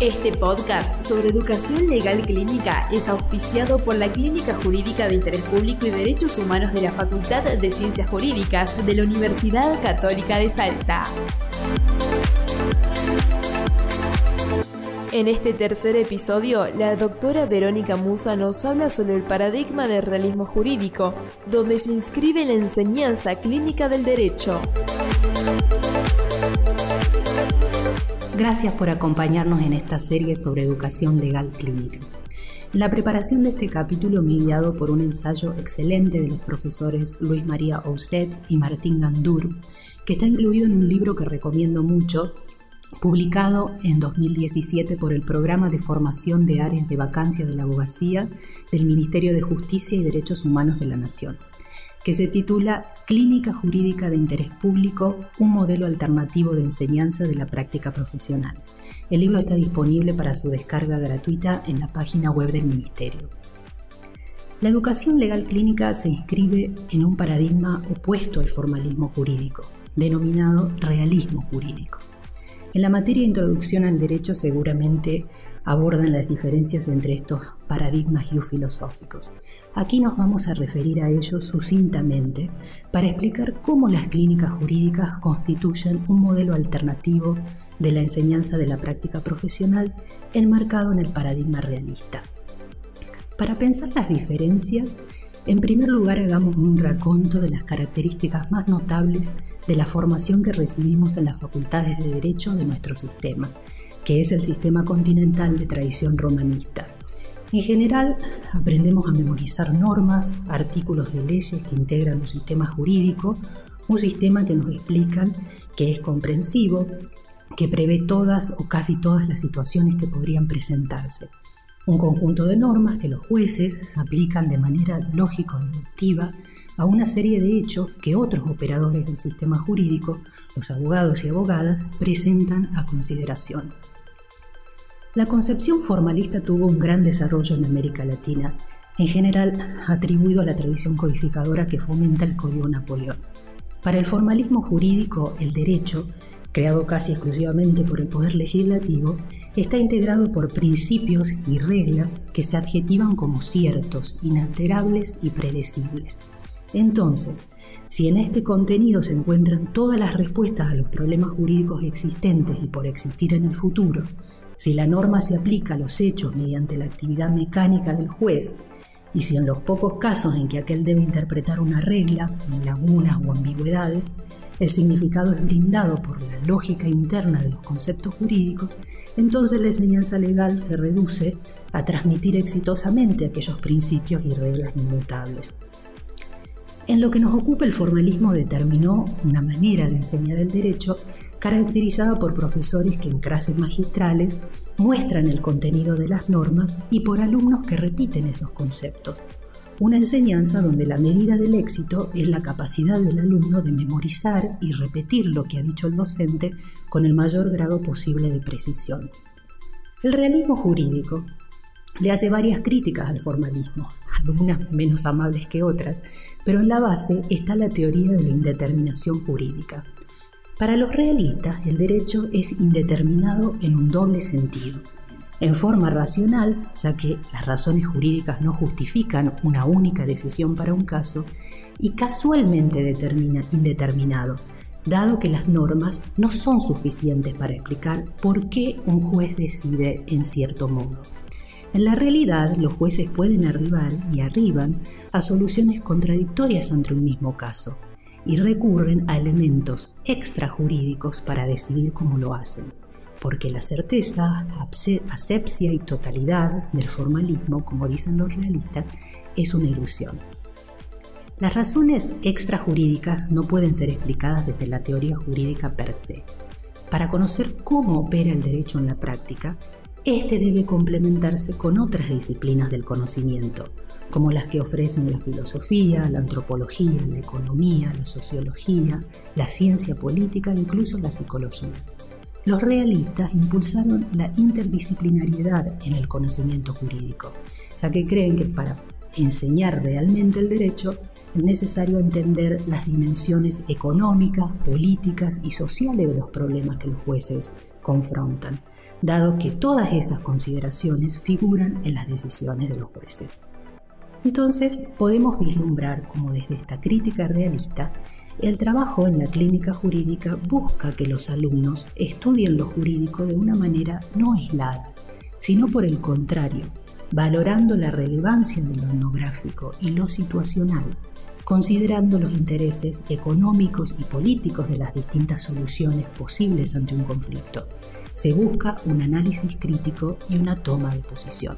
Este podcast sobre educación legal clínica es auspiciado por la Clínica Jurídica de Interés Público y Derechos Humanos de la Facultad de Ciencias Jurídicas de la Universidad Católica de Salta. En este tercer episodio, la doctora Verónica Musa nos habla sobre el paradigma del realismo jurídico, donde se inscribe la enseñanza clínica del derecho. Gracias por acompañarnos en esta serie sobre educación legal clínica. la preparación de este capítulo me he guiado por un ensayo excelente de los profesores Luis María Ousset y Martín Gandur, que está incluido en un libro que recomiendo mucho, publicado en 2017 por el Programa de Formación de Áreas de Vacancia de la Abogacía del Ministerio de Justicia y Derechos Humanos de la Nación que se titula Clínica Jurídica de Interés Público, un modelo alternativo de enseñanza de la práctica profesional. El libro está disponible para su descarga gratuita en la página web del Ministerio. La educación legal clínica se inscribe en un paradigma opuesto al formalismo jurídico, denominado realismo jurídico. En la materia de introducción al derecho seguramente abordan las diferencias entre estos paradigmas filosóficos. Aquí nos vamos a referir a ellos sucintamente para explicar cómo las clínicas jurídicas constituyen un modelo alternativo de la enseñanza de la práctica profesional enmarcado en el paradigma realista. Para pensar las diferencias, en primer lugar hagamos un raconto de las características más notables de la formación que recibimos en las facultades de Derecho de nuestro sistema que es el sistema continental de tradición romanista. En general, aprendemos a memorizar normas, artículos de leyes que integran un sistema jurídico, un sistema que nos explican que es comprensivo, que prevé todas o casi todas las situaciones que podrían presentarse. Un conjunto de normas que los jueces aplican de manera lógico-deductiva a una serie de hechos que otros operadores del sistema jurídico, los abogados y abogadas, presentan a consideración. La concepción formalista tuvo un gran desarrollo en América Latina, en general atribuido a la tradición codificadora que fomenta el Código Napoleón. Para el formalismo jurídico, el derecho, creado casi exclusivamente por el poder legislativo, está integrado por principios y reglas que se adjetivan como ciertos, inalterables y predecibles. Entonces, si en este contenido se encuentran todas las respuestas a los problemas jurídicos existentes y por existir en el futuro, si la norma se aplica a los hechos mediante la actividad mecánica del juez, y si en los pocos casos en que aquel debe interpretar una regla, en lagunas o ambigüedades, el significado es brindado por la lógica interna de los conceptos jurídicos, entonces la enseñanza legal se reduce a transmitir exitosamente aquellos principios y reglas inmutables. En lo que nos ocupa el formalismo determinó una manera de enseñar el derecho caracterizada por profesores que en clases magistrales muestran el contenido de las normas y por alumnos que repiten esos conceptos. Una enseñanza donde la medida del éxito es la capacidad del alumno de memorizar y repetir lo que ha dicho el docente con el mayor grado posible de precisión. El realismo jurídico le hace varias críticas al formalismo, algunas menos amables que otras, pero en la base está la teoría de la indeterminación jurídica. Para los realistas, el derecho es indeterminado en un doble sentido. En forma racional, ya que las razones jurídicas no justifican una única decisión para un caso, y casualmente determina indeterminado, dado que las normas no son suficientes para explicar por qué un juez decide en cierto modo. En la realidad, los jueces pueden arribar y arriban a soluciones contradictorias ante un mismo caso, y recurren a elementos extrajurídicos para decidir cómo lo hacen, porque la certeza, asepsia y totalidad del formalismo, como dicen los realistas, es una ilusión. Las razones extrajurídicas no pueden ser explicadas desde la teoría jurídica per se. Para conocer cómo opera el derecho en la práctica, este debe complementarse con otras disciplinas del conocimiento, como las que ofrecen la filosofía, la antropología, la economía, la sociología, la ciencia política e incluso la psicología. Los realistas impulsaron la interdisciplinariedad en el conocimiento jurídico, ya que creen que para enseñar realmente el derecho es necesario entender las dimensiones económicas, políticas y sociales de los problemas que los jueces confrontan dado que todas esas consideraciones figuran en las decisiones de los jueces. Entonces, podemos vislumbrar cómo desde esta crítica realista, el trabajo en la clínica jurídica busca que los alumnos estudien lo jurídico de una manera no aislada, sino por el contrario, valorando la relevancia de lo etnográfico y lo situacional, considerando los intereses económicos y políticos de las distintas soluciones posibles ante un conflicto. Se busca un análisis crítico y una toma de posición.